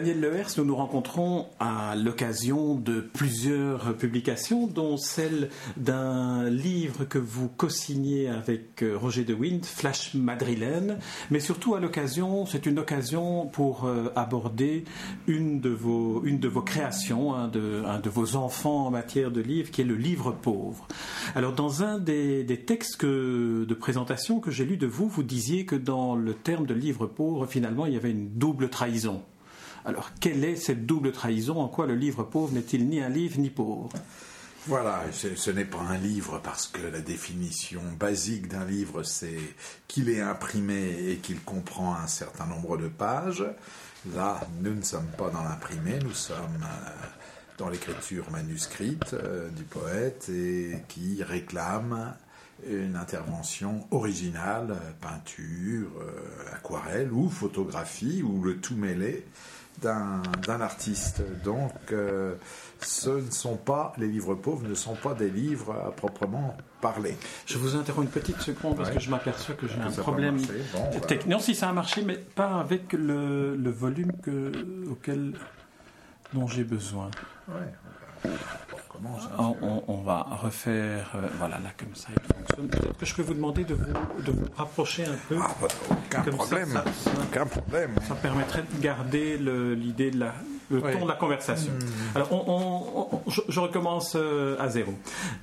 Daniel Lehers, nous nous rencontrons à l'occasion de plusieurs publications, dont celle d'un livre que vous co-signez avec euh, Roger de Wind, Flash Madrilène, mais surtout à l'occasion, c'est une occasion pour euh, aborder une de vos, une de vos créations, un de, vos enfants en matière de livre, qui est le livre pauvre. Alors, dans un des, des textes de présentation que j'ai lu de vous, vous disiez que dans le terme de livre pauvre, finalement, il y avait une double trahison. Alors, quelle est cette double trahison? En quoi le livre pauvre n'est-il ni un livre ni pauvre? Voilà, ce n'est pas un livre parce que la définition basique d'un livre, c'est qu'il est imprimé et qu'il comprend un certain nombre de pages. Là, nous ne sommes pas dans l'imprimé, nous sommes euh, dans l'écriture manuscrite euh, du poète et qui réclame une intervention originale, peinture, euh, aquarelle ou photographie, ou le tout mêlé d'un artiste. Donc, euh, ce ne sont pas, les livres pauvres ne sont pas des livres à proprement parler. Je vous interromps une petite seconde parce que je m'aperçois que j'ai un problème technique. Non, si ça a marché, mais pas avec le, le volume que, auquel dont j'ai besoin. Ouais. On, va refaire, euh, voilà, là comme ça il. Peut-être que je peux vous demander de vous, de vous rapprocher un peu. Ah, bah, aucun problème. Ça, aucun problème. Ça permettrait de garder l'idée de la, le ton de la conversation. Hmm. Alors, je, recommence euh, à zéro.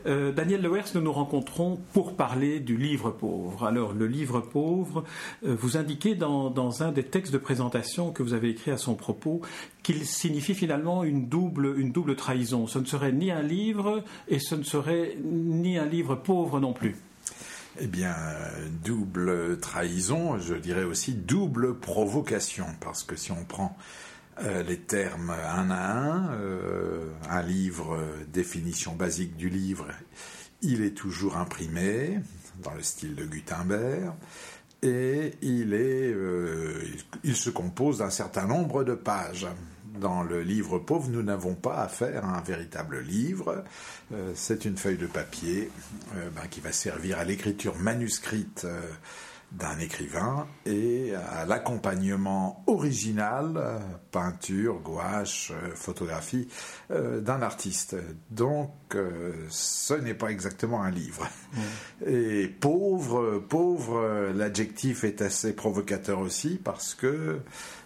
Euh, Daniel Lewers, nous nous rencontrons pour parler du livre pauvre. Alors, le livre pauvre, euh, vous indiquez dans, dans, un des textes de présentation que vous avez écrit à son propos qu'il signifie finalement une double, une double trahison. Ce ne serait ni un livre et ce ne serait ni un livre pauvre non plus. Eh bien, double trahison, je dirais aussi double provocation, parce que si on prend euh, les termes un à un, euh, un livre, euh, définition basique du livre, il est toujours imprimé dans le style de Gutenberg et il est, il se compose d'un certain nombre de pages. Dans le livre pauvre, nous n'avons pas affaire à un véritable livre. c'est une feuille de papier ben, qui va servir à l'écriture manuscrite d'un écrivain et à l'accompagnement original, peinture, gouache, photographie, euh, d'un artiste. Donc, euh, ce n'est pas exactement un livre. Et pauvre, pauvre, l'adjectif est assez provocateur aussi parce que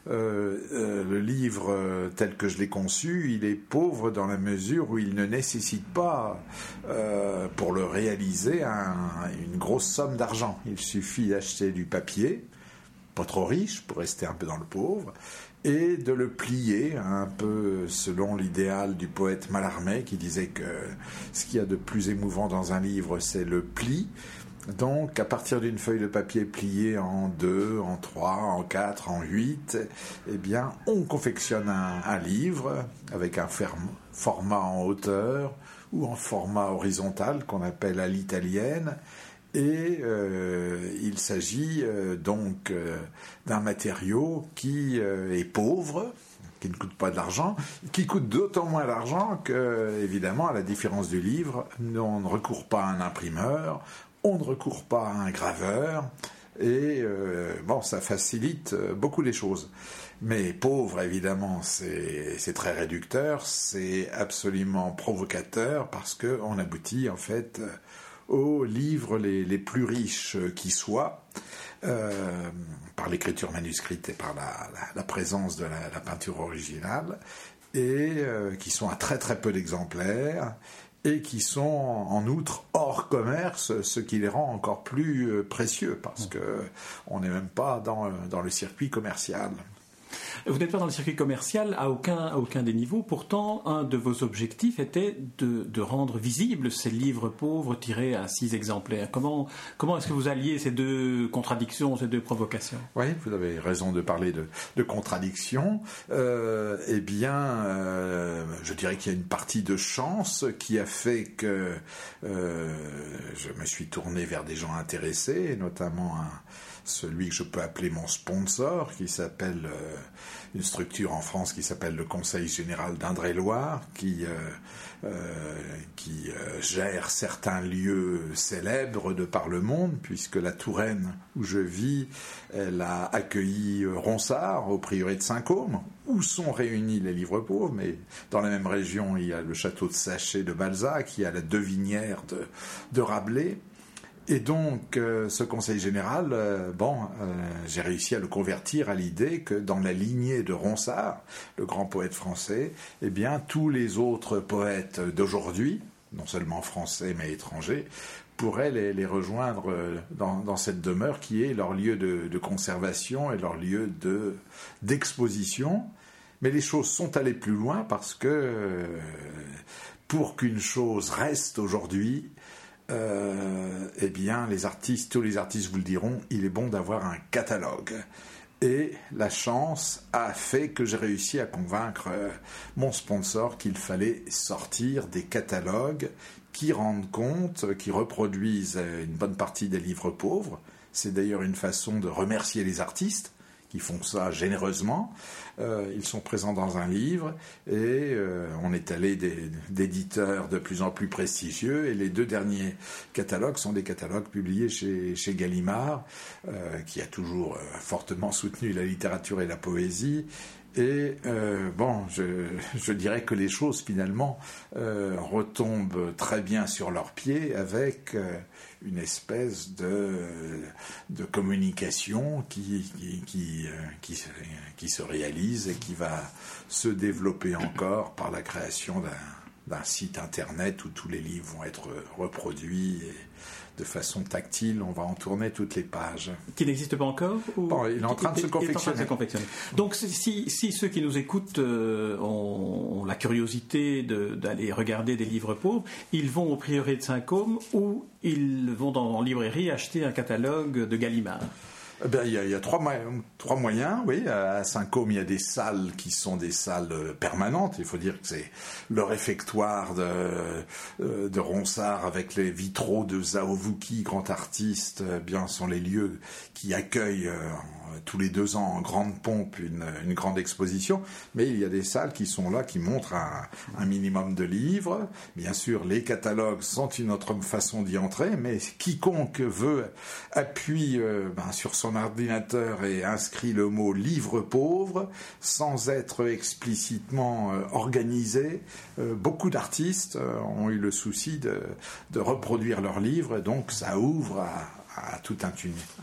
euh, euh, le livre euh, tel que je l'ai conçu, il est pauvre dans la mesure où il ne nécessite pas, pour le réaliser, une grosse somme d'argent. Il suffit d'acheter du papier, pas trop riche pour rester un peu dans le pauvre, et de le plier un peu selon l'idéal du poète Mallarmé qui disait que ce qu'il y a de plus émouvant dans un livre, c'est le pli. Donc, à partir d'une feuille de papier pliée en deux, en trois, en quatre, en huit, eh bien, on confectionne un, livre avec un format en hauteur ou en format horizontal qu'on appelle à l'italienne. Et euh, il s'agit euh, donc euh, d'un matériau qui est pauvre, qui ne coûte pas de l'argent, qui coûte d'autant moins d'argent que, évidemment, à la différence du livre, on ne recourt pas à un imprimeur, on ne recourt pas à un graveur, et euh, ça facilite euh, beaucoup les choses. Mais pauvre, évidemment, c'est très réducteur, c'est absolument provocateur parce qu'on aboutit en fait aux livres les, plus riches qui soient, euh, par l'écriture manuscrite et par la, présence de la, peinture originale, et qui sont à très très peu d'exemplaires, et qui sont en outre hors commerce, ce qui les rend encore plus euh, précieux parce que on n'est même pas dans, dans le circuit commercial. Vous n'êtes pas dans le circuit commercial à aucun, des niveaux. Pourtant, un de vos objectifs était de, rendre visibles ces livres pauvres tirés à six exemplaires. Comment, est-ce que vous alliez ces deux contradictions, ces deux provocations? Oui, vous avez raison de parler de, de contradictions. Euh, eh bien, euh, je dirais qu'il y a une partie de chance qui a fait que euh, je me suis tourné vers des gens intéressés, notamment un celui que je peux appeler mon sponsor, qui s'appelle une structure en France qui s'appelle le Conseil général d'Indre-et-Loire, qui euh, euh, gère certains lieux célèbres de par le monde, puisque la Touraine où je vis, elle a accueilli euh, Ronsard au prieuré de Saint-Côme, où sont réunis les livres pauvres, mais dans la même région, il y a le château de Sachet de Balzac, il y a la Devinière de, de Rabelais, et donc, euh, ce conseil général, euh, bon, euh, j'ai réussi à le convertir à l'idée que dans la lignée de Ronsard, le grand poète français, eh bien, tous les autres poètes d'aujourd'hui, non seulement français mais étrangers, pourraient les, rejoindre dans, cette demeure qui est leur lieu de, de conservation et leur lieu de d'exposition. Mais les choses sont allées plus loin parce que pour qu'une chose reste aujourd'hui, euh, eh bien, les artistes, tous les artistes vous le diront, il est bon d'avoir un catalogue. Et la chance a fait que j'ai réussi à convaincre euh, mon sponsor qu'il fallait sortir des catalogues qui rendent compte, qui reproduisent euh, une bonne partie des livres pauvres. C'est d'ailleurs une façon de remercier les artistes qui font ça généreusement. Euh, ils sont présents dans un livre et euh, on est allé d'éditeurs de plus en plus prestigieux et les deux derniers catalogues sont des catalogues publiés chez, chez Gallimard, euh, qui a toujours fortement soutenu la littérature et la poésie. Et bon, je, dirais que les choses finalement retombent très bien sur leurs pieds avec une espèce de, de communication qui, qui, qui, qui, se réalise et qui va se développer encore par la création d'un site internet où tous les livres vont être reproduits et de façon tactile, on va en tourner toutes les pages. Qui n'existe pas encore Il est en train de se confectionner. Donc si, si, ceux qui nous écoutent euh, ont, la curiosité d'aller regarder des livres pauvres, ils vont au prieuré de Saint-Côme ou ils vont dans en librairie acheter un catalogue de Gallimard. Eh il, y a, trois, moyens. Oui, à Saint-Côme, il y a des salles qui sont des salles euh, permanentes. Il faut dire que c'est le réfectoire de, euh, Ronsard avec les vitraux de Zaovuki, grand artiste. Eh bien, sont les lieux qui accueillent euh, tous les deux ans en grande pompe une, grande exposition, mais il y a des salles qui sont là, qui montrent un, minimum de livres. Bien sûr, les catalogues sont une autre façon d'y entrer, mais quiconque veut appuie euh, ben, sur son ordinateur et inscrit le mot livre pauvre sans être explicitement euh, organisé. Euh, beaucoup d'artistes ont eu le souci de, de reproduire leurs livres, donc ça ouvre à, à tout un,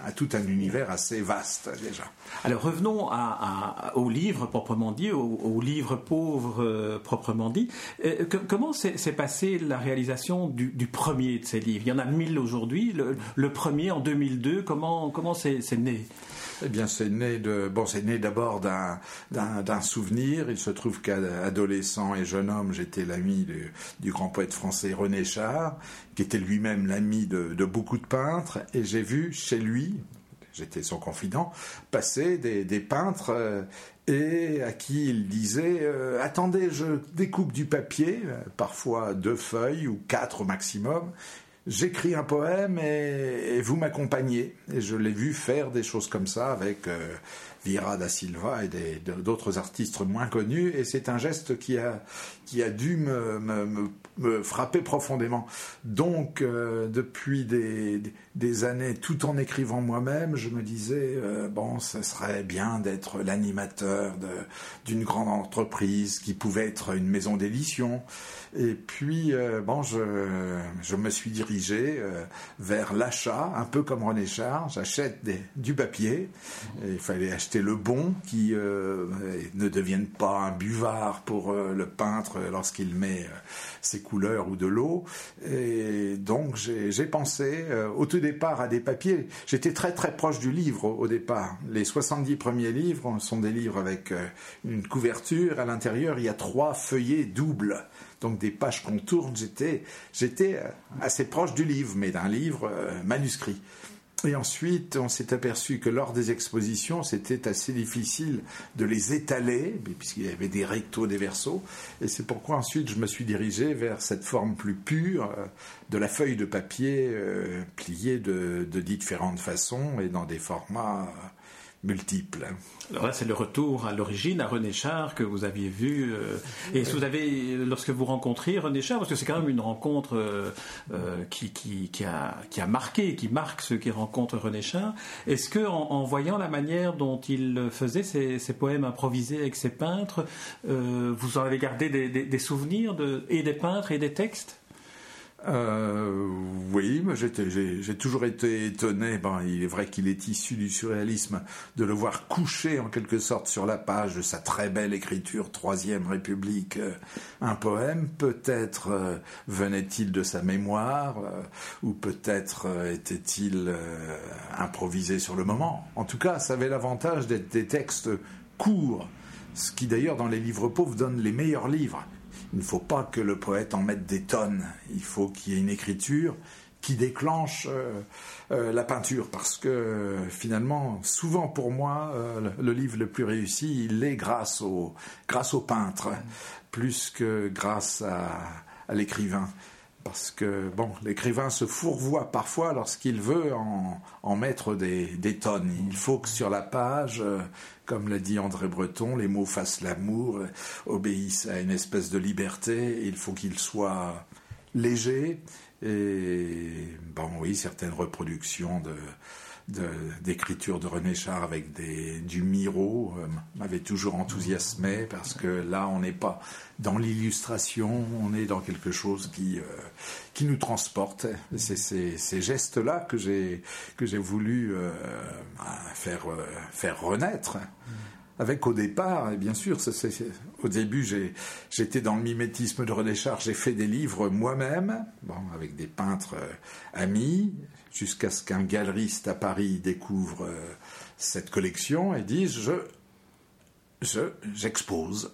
à univers assez vaste déjà. Alors revenons à, au livre proprement dit, au, livre pauvre euh, proprement dit. Euh, comment s'est passée la réalisation du, premier de ces livres? Il y en a mille aujourd'hui. Le, le, premier en 2002, comment comment c'est né? Eh bien, c'est né de bon, c'est né d'abord d'un d'un souvenir. Il se trouve qu'adolescent et jeune homme, j'étais l'ami du, grand poète français René Char, qui était lui-même l'ami de, beaucoup de peintres, et j'ai vu chez lui, j'étais son confident, passer des, des peintres. Euh, et à qui il disait euh, attendez je découpe du papier euh, parfois deux feuilles ou quatre au maximum j'écris un poème et, vous m'accompagnez. Et je l'ai vu faire des choses comme ça avec euh, Vira da Silva et d'autres artistes moins connus. Et c'est un geste qui a, qui a dû me, frapper profondément. Donc, euh, depuis des, années, tout en écrivant moi-même, je me disais, euh, bon, ce serait bien d'être l'animateur d'une grande entreprise qui pouvait être une maison d'édition. Et puis, euh, bon, je, je me suis dirigé vers l'achat, un peu comme René Char. J'achète du papier. il fallait acheter le bon qui ne devienne pas un buvard pour le peintre lorsqu'il met ses couleurs ou de l'eau. Et donc j'ai pensé euh, au tout départ à des papiers. J'étais très très proche du livre au, départ. Les 70 premiers livres sont des livres avec euh, une couverture. À l'intérieur, il y a trois feuillets doubles. Donc des pages qu'on tourne. J'étais euh, assez proche du livre, mais d'un livre manuscrit. Et ensuite, on s'est aperçu que lors des expositions, c'était assez difficile de les étaler, puisqu'il y avait des rectos, des versos. Et c'est pourquoi ensuite je me suis dirigé vers cette forme plus pure euh, de la feuille de papier euh, pliée de, de, différentes façons et dans des formats multiples. Alors là, c'est le retour à l'origine, à René Char, que vous aviez vu. Euh, et vous avez, lorsque vous rencontriez René Char, parce que c'est quand même une rencontre euh, euh, qui, qui, a, qui a marqué, qui marque ceux qui rencontrent René Char, est-ce que en, voyant la manière dont il faisait ses, poèmes improvisés avec ses peintres, vous en avez gardé des, des souvenirs de, et des peintres et des textes? Euh, oui, j'ai toujours été étonné. Bon, il est vrai qu'il est issu du surréalisme, de le voir couché en quelque sorte sur la page de sa très belle écriture Troisième République, euh, un poème. Peut-être euh, venait-il de sa mémoire, ou peut-être était-il improvisé sur le moment. En tout cas, ça avait l'avantage d'être des textes courts, ce qui d'ailleurs dans les livres pauvres donne les meilleurs livres il ne faut pas que le poète en mette des tonnes. Il faut qu'il y ait une écriture qui déclenche euh, euh, la peinture parce que finalement souvent pour moi euh, le livre le plus réussi il est grâce au grâce au peintre plus que grâce à, l'écrivain parce que bon l'écrivain se fourvoie parfois lorsqu'il veut en, mettre des, tonnes il faut que sur la page comme l'a dit André Breton, les mots fassent l'amour, euh, obéissent à une espèce de liberté, il faut qu'ils soient légers. Et bon, oui, certaines reproductions de, d'écriture de, René Char avec des, du Miro euh, m'avait toujours enthousiasmé parce que là on n'est pas dans l'illustration, on est dans quelque chose qui, euh, qui nous transporte. C'est ces, gestes-là que j'ai voulu euh, faire faire renaître. Avec au départ, et bien sûr, au début, j'étais dans le mimétisme de René Char, j'ai fait des livres moi-même, bon, avec des peintres amis, jusqu'à ce qu'un galeriste à Paris découvre euh, cette collection et dise je, je j'expose.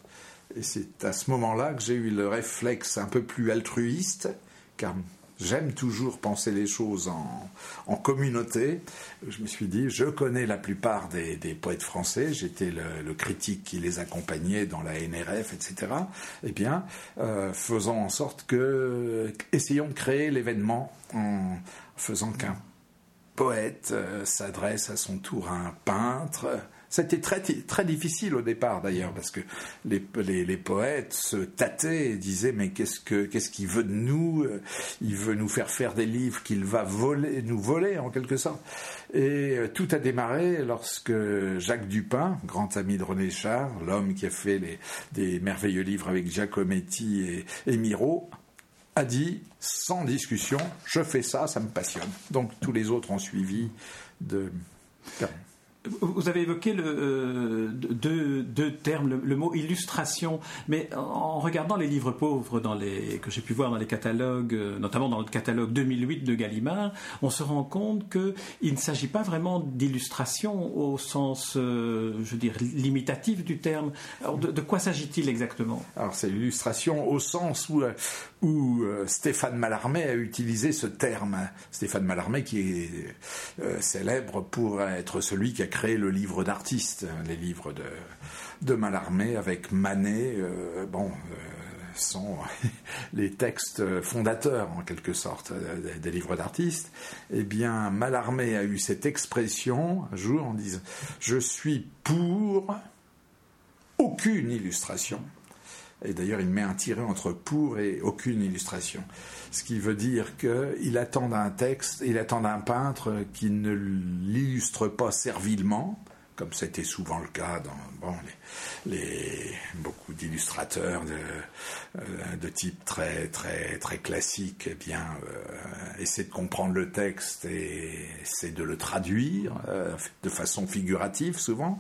Et c'est à ce moment-là que j'ai eu le réflexe un peu plus altruiste, car J'aime toujours penser les choses en, communauté. Je me suis dit, je connais la plupart des, poètes français, j'étais le, critique qui les accompagnait dans la NRF, etc. Eh bien, euh, faisons en sorte que, essayons de créer l'événement en faisant qu'un poète euh, s'adresse à son tour à un peintre, c'était très, très difficile au départ d'ailleurs, parce que les, les, poètes se tâtaient et disaient mais qu'est-ce que qu'est-ce qu'il veut de nous Il veut nous faire faire des livres qu'il va voler, nous voler en quelque sorte. Et euh, tout a démarré lorsque Jacques Dupin, grand ami de René Char, l'homme qui a fait les, des merveilleux livres avec Giacometti et, et Miro, a dit sans discussion, je fais ça, ça me passionne. Donc tous les autres ont suivi de vous avez évoqué le, euh, deux, termes, le, mot illustration, mais en regardant les livres pauvres dans les, que j'ai pu voir dans les catalogues, euh, notamment dans le catalogue 2008 de Gallimard, on se rend compte qu'il ne s'agit pas vraiment d'illustration au sens, euh, je veux dire, limitatif du terme. Alors de, quoi s'agit-il exactement? Alors c'est l'illustration au sens où, où Stéphane Mallarmé a utilisé ce terme. Stéphane Mallarmé qui est célèbre pour être celui qui a créé le livre d'artiste, les livres de, de Mallarmé avec Manet, euh, bon, euh, sont les textes fondateurs en quelque sorte des, livres d'artistes. Eh bien, Mallarmé a eu cette expression un jour en disant Je suis pour aucune illustration. Et d'ailleurs, il met un tiret entre pour et aucune illustration. Ce qui veut dire qu'il attend d'un texte, il attend d'un peintre qui ne l'illustre pas servilement, comme c'était souvent le cas dans bon, les, beaucoup d'illustrateurs de, euh, de type très très très classique, eh bien, euh, essaie de comprendre le texte et essaie de le traduire euh, de façon figurative souvent.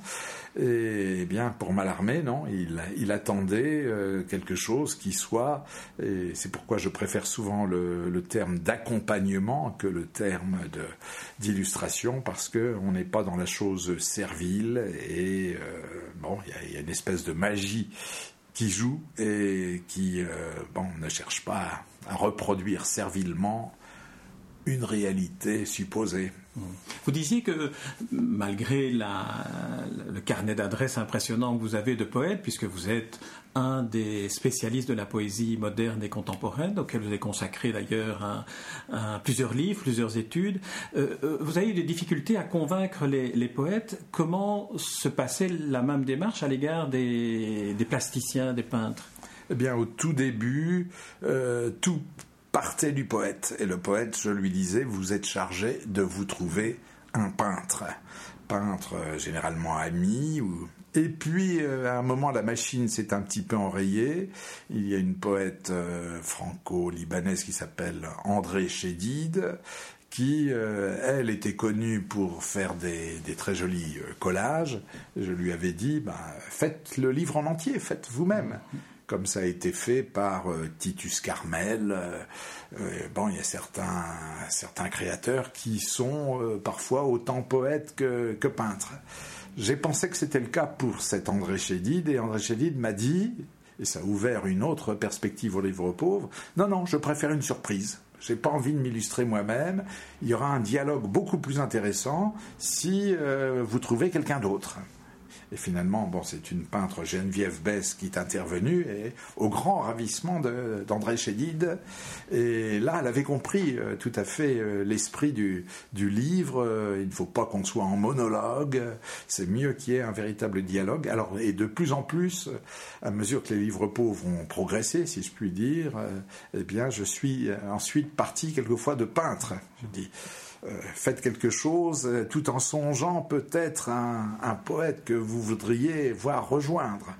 Et eh bien, pour Mallarmé, non, il, attendait euh, quelque chose qui soit, et c'est pourquoi je préfère souvent le, terme d'accompagnement que le terme d'illustration, parce que on n'est pas dans la chose servile et euh, bon, il y, y, a une espèce de magie qui joue et qui, euh, bon, ne cherche pas à reproduire servilement une réalité supposée. Vous disiez que malgré le carnet d'adresses impressionnant que vous avez de poètes, puisque vous êtes un des spécialistes de la poésie moderne et contemporaine, auquel vous avez consacré d'ailleurs plusieurs livres, plusieurs études. Euh, euh, vous avez eu des difficultés à convaincre les, poètes. Comment se passait la même démarche à l'égard des, plasticiens, des peintres? Eh bien, au tout début, euh, tout partait du poète. Et le poète, je lui disais, vous êtes chargé de vous trouver un peintre. Peintre euh, généralement ami ou et puis, euh, à un moment, la machine s'est un petit peu enrayée. Il y a une poète euh, franco-libanaise qui s'appelle André Chédid, qui, elle, était connue pour faire des, très jolis collages. Je lui avais dit, bah, faites le livre en entier, faites vous-même comme ça a été fait par euh, Titus Carmel. Euh, euh, bon, il y a certains, certains créateurs qui sont parfois autant poètes que, peintres. J'ai pensé que c'était le cas pour cet André Chédid, et André Chédid m'a dit, et ça a ouvert une autre perspective au livre pauvre, non, non, je préfère une surprise. J'ai pas envie de m'illustrer moi-même. Il y aura un dialogue beaucoup plus intéressant si vous trouvez quelqu'un d'autre. Et finalement, bon, c'est une peintre Geneviève Bess qui est intervenue, et au grand ravissement d'André Chédid. Et là, elle avait compris euh, tout à fait euh, l'esprit du, livre. Euh, il ne faut pas qu'on soit en monologue. C'est mieux qu'il y ait un véritable dialogue. Alors, et de plus en plus, à mesure que les livres pauvres ont progressé, si je puis dire, eh bien, je suis ensuite parti quelquefois de peintre. Euh, faites quelque chose euh, tout en songeant peut-être un, un poète que vous voudriez voir rejoindre.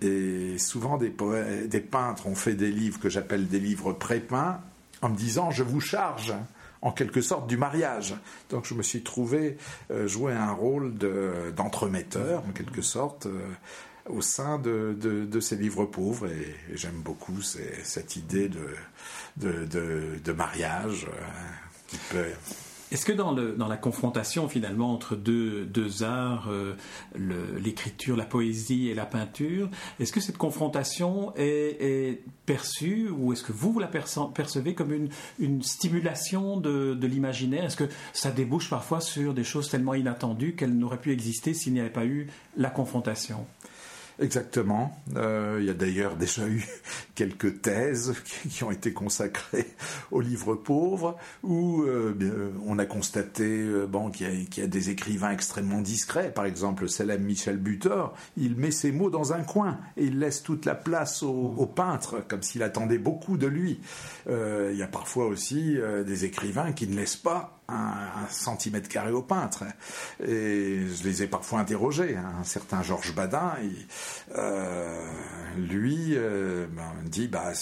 Et souvent des, peintres ont fait des livres que j'appelle des livres pré-peints en me disant je vous charge en quelque sorte du mariage. Donc je me suis trouvé euh, jouer un rôle d'entremetteur en quelque sorte au sein de, ces livres pauvres et, j'aime beaucoup cette idée de mariage est-ce que dans, le, dans, la confrontation finalement entre deux, deux arts, euh, l'écriture, la poésie et la peinture, est-ce que cette confrontation est, perçue ou est-ce que vous, vous la percevez comme une, une stimulation de, de l'imaginaire? Est-ce que ça débouche parfois sur des choses tellement inattendues qu'elles n'auraient pu exister s'il n'y avait pas eu la confrontation? Exactement. Euh, il y a d'ailleurs déjà eu quelques thèses qui ont été consacrées aux livres pauvres, où euh, on a constaté euh, bon, qu'il y, a des écrivains extrêmement discrets. Par exemple, célèbre Michel Butor, il met ses mots dans un coin et il laisse toute la place au, au peintre, comme s'il attendait beaucoup de lui. il y a parfois aussi des écrivains qui ne laissent pas un, centimètre carré au peintre. Et je les ai parfois interrogés. Hein. Un certain Georges Badin, euh, lui euh, ben, dit, bah,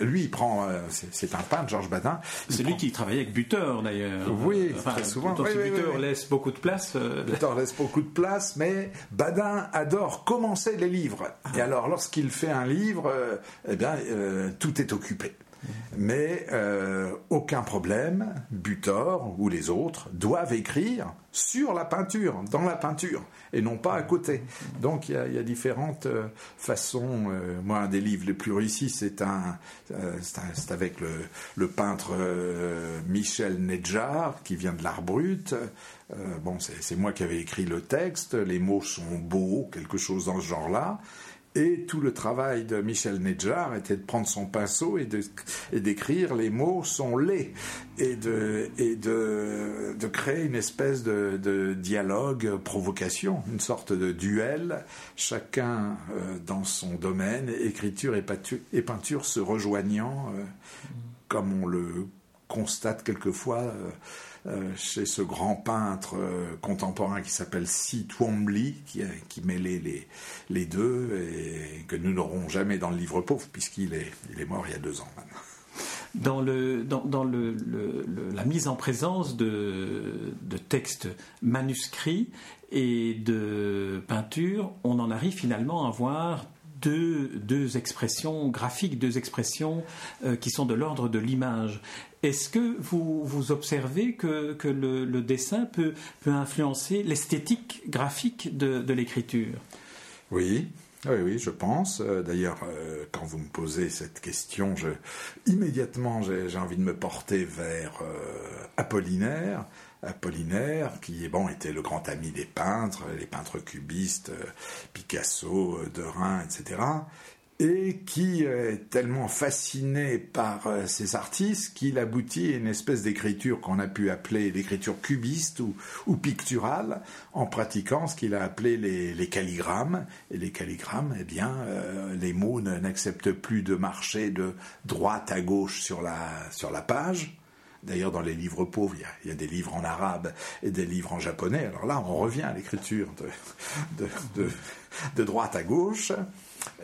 lui il prend, euh, c'est un peintre, Georges Badin. C'est lui qui travaillait avec Buteur d'ailleurs. Oui, très souvent. Oui, Buteur laisse beaucoup de place. Buteur laisse beaucoup de place, mais Badin adore commencer les livres. Et ah. alors, lorsqu'il fait un livre, eh bien, tout est occupé. Mais euh, aucun problème, Butor ou les autres doivent écrire sur la peinture, dans la peinture, et non pas à côté. Donc il y a, différentes euh, façons. Euh, moi, un des livres les plus réussis, c'est un, avec le, peintre Michel Nedjar, qui vient de l'art brut. bon, c'est moi qui avais écrit le texte. Les mots sont beaux, quelque chose dans ce genre-là. Et tout le travail de Michel Nedjar était de prendre son pinceau et, d'écrire les mots sont laids et de, créer une espèce de, dialogue, provocation, une sorte de duel, chacun euh, dans son domaine, écriture et, peinture, se rejoignant, euh, comme on le constate quelquefois. Euh, chez ce grand peintre euh, contemporain qui s'appelle Si Twombly, qui, qui mêlait les, les deux et que nous n'aurons jamais dans le livre pauvre puisqu'il est, il est mort il y a deux ans dans, le, dans, dans le, la mise en présence de, de, textes manuscrits et de peintures, on en arrive finalement à voir deux, expressions graphiques, deux expressions euh, qui sont de l'ordre de l'image. Est-ce que vous, observez que, le, dessin peut, influencer l'esthétique graphique de, l'écriture? Oui, Oui, je pense. Euh, d'ailleurs, euh, quand vous me posez cette question, immédiatement, j'ai envie de me porter vers Apollinaire. Apollinaire, qui bon, était le grand ami des peintres, les peintres cubistes, Picasso, Derain, etc et qui est tellement fasciné par euh, ces artistes qu'il aboutit à une espèce d'écriture qu'on a pu appeler l'écriture cubiste ou, picturale en pratiquant ce qu'il a appelé les, calligrammes. Et les calligrammes, eh bien, euh, les mots n'acceptent plus de marcher de droite à gauche sur la, sur la page. D'ailleurs, dans les livres pauvres, il y, a, des livres en arabe et des livres en japonais. Alors là, on revient à l'écriture de, droite à gauche.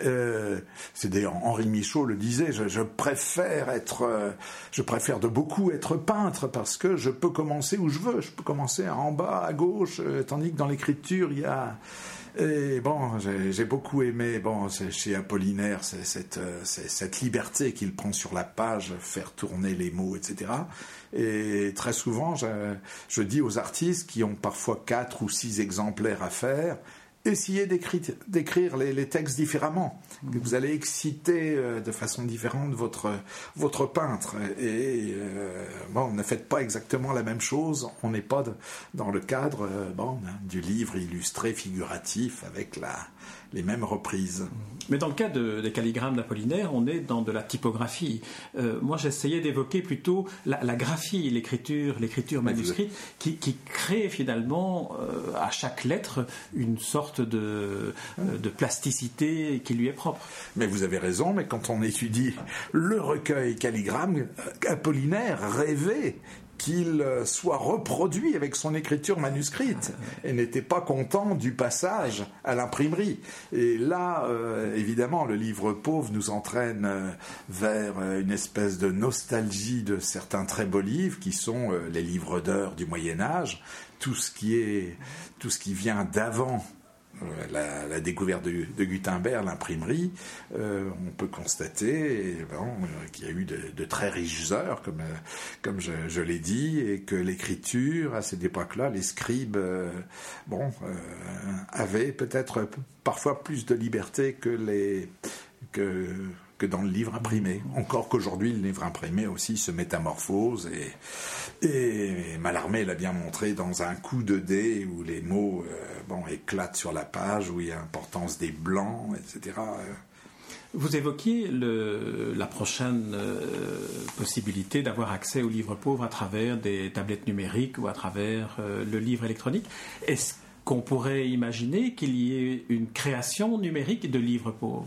Euh, c'est d'ailleurs Henri Michaud le disait, je, préfère être, euh, je préfère de beaucoup être peintre parce que je peux commencer où je veux, je peux commencer en bas à gauche, euh, tandis que dans l'écriture il y a et bon, j'ai beaucoup aimé, bon, chez Apollinaire, cette, cette, liberté qu'il prend sur la page, faire tourner les mots, etc. Et très souvent, je dis aux artistes qui ont parfois quatre ou six exemplaires à faire, essayez d'écrire les, textes différemment. Vous allez exciter euh, de façon différente votre, votre peintre. Et euh, bon, ne faites pas exactement la même chose. On n'est pas dans le cadre euh, bon, du livre illustré figuratif avec la, les mêmes reprises. Mais dans le cas des calligrammes d'Apollinaire, on est dans de la typographie. Euh, moi, j'essayais d'évoquer plutôt la, graphie, l'écriture, l'écriture manuscrite, qui, crée finalement euh, à chaque lettre une sorte de, euh, de plasticité qui lui est propre. Mais vous avez raison, mais quand on étudie le recueil calligramme, Apollinaire rêvait qu'il euh, soit reproduit avec son écriture manuscrite et n'était pas content du passage à l'imprimerie. Et là, euh, évidemment, le livre pauvre nous entraîne euh, vers une espèce de nostalgie de certains très beaux livres qui sont les livres d'heures du Moyen Âge, tout ce qui est, tout ce qui vient d'avant la, découverte de, Gutenberg, l'imprimerie, euh, on peut constater bon, qu'il y a eu de, très riches heures, comme, comme je, l'ai dit, et que l'écriture, à cette époque-là, les scribes, euh, bon, euh, avaient peut-être parfois plus de liberté que les que que dans le livre imprimé. Encore qu'aujourd'hui, le livre imprimé aussi se métamorphose et, et Mallarmé l'a bien montré dans un coup de dé où les mots euh, bon, éclatent sur la page, où il y a l'importance des blancs, etc. Vous évoquiez la prochaine euh, possibilité d'avoir accès au livre pauvre à travers des tablettes numériques ou à travers euh, le livre électronique. Est-ce qu'on pourrait imaginer qu'il y ait une création numérique de livres pauvres?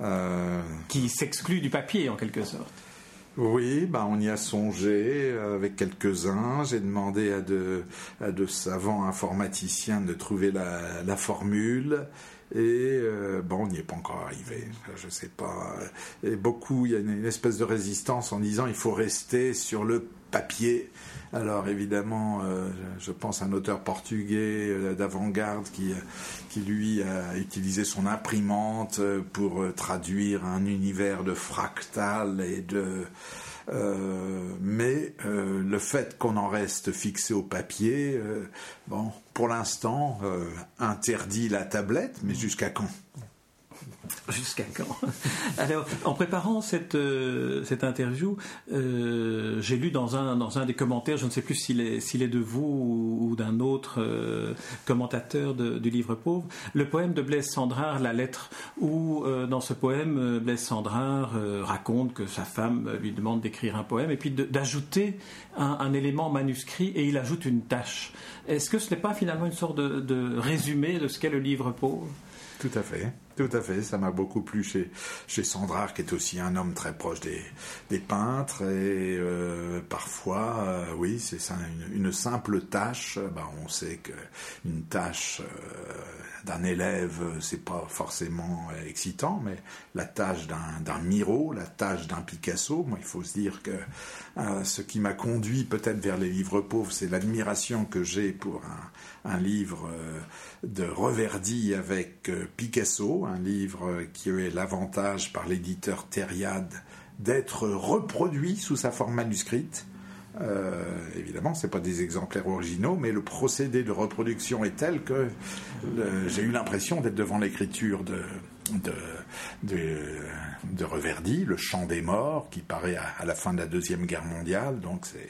Euh, qui s'exclut du papier en quelque sorte. Oui, bah on y a songé euh, avec quelques-uns. J'ai demandé à de, à de savants informaticiens de trouver la, la formule. Et euh, bon, on n'y est pas encore arrivé. Je sais pas. Et beaucoup, il y a une, espèce de résistance en disant il faut rester sur le papier. Alors évidemment, euh, je pense à un auteur portugais euh, d'avant-garde qui, qui lui a utilisé son imprimante pour traduire un univers de fractal et de euh, mais euh, le fait qu'on en reste fixé au papier, euh, bon, pour l'instant, interdit la tablette, mais jusqu'à quand? Jusqu'à quand Alors, en préparant cette, euh, cette interview, euh, j'ai lu dans un, dans un des commentaires, je ne sais plus s'il est, s'il est de vous ou, d'un autre euh, commentateur du livre pauvre, le poème de Blaise Sandrard, La lettre, où dans ce poème, Blaise Sandrard raconte que sa femme lui demande d'écrire un poème et puis d'ajouter un, élément manuscrit et il ajoute une tâche. Est-ce que ce n'est pas finalement une sorte de, de résumé de ce qu'est le livre pauvre? Tout à fait. Tout à fait, ça m'a beaucoup plu chez, chez Sandrard, qui est aussi un homme très proche des, peintres, et euh, parfois, euh, oui, c'est ça, une, simple tâche, ben, on sait qu'une tâche euh, d'un élève, c'est pas forcément excitant, mais la tâche d'un Miro, la tâche d'un Picasso, moi, il faut se dire que ce qui m'a conduit peut-être vers les livres pauvres, c'est l'admiration que j'ai pour un, livre de Reverdy avec Picasso, un livre qui a l'avantage par l'éditeur Thériade d'être reproduit sous sa forme manuscrite. Euh, évidemment, c'est pas des exemplaires originaux, mais le procédé de reproduction est tel que j'ai eu l'impression d'être devant l'écriture de, de, de, Reverdy, Le Chant des Morts, qui paraît à, la fin de la Deuxième Guerre mondiale, donc c'est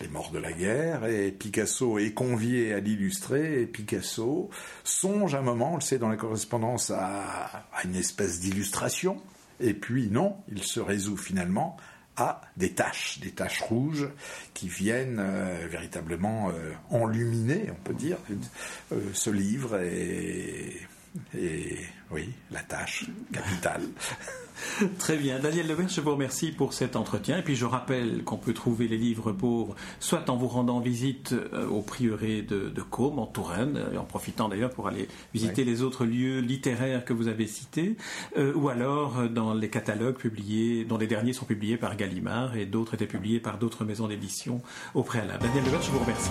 les morts de la guerre, et Picasso est convié à l'illustrer, et Picasso songe un moment, on le sait dans la correspondance, à, une espèce d'illustration, et puis non, il se résout finalement à des taches, des taches rouges qui viennent euh, véritablement euh, enluminer, on peut dire, euh, ce livre et oui, la tâche capitale. Très bien. Daniel Levert, je vous remercie pour cet entretien. Et puis je rappelle qu'on peut trouver les livres pauvres soit en vous rendant visite euh, au prieuré de, de Côme, en Touraine, et en profitant d'ailleurs pour aller visiter les autres lieux littéraires que vous avez cités, euh, ou alors euh, dans les catalogues publiés, dont les derniers sont publiés par Gallimard et d'autres étaient publiés par d'autres maisons d'édition au préalable. Daniel Levert, je vous remercie.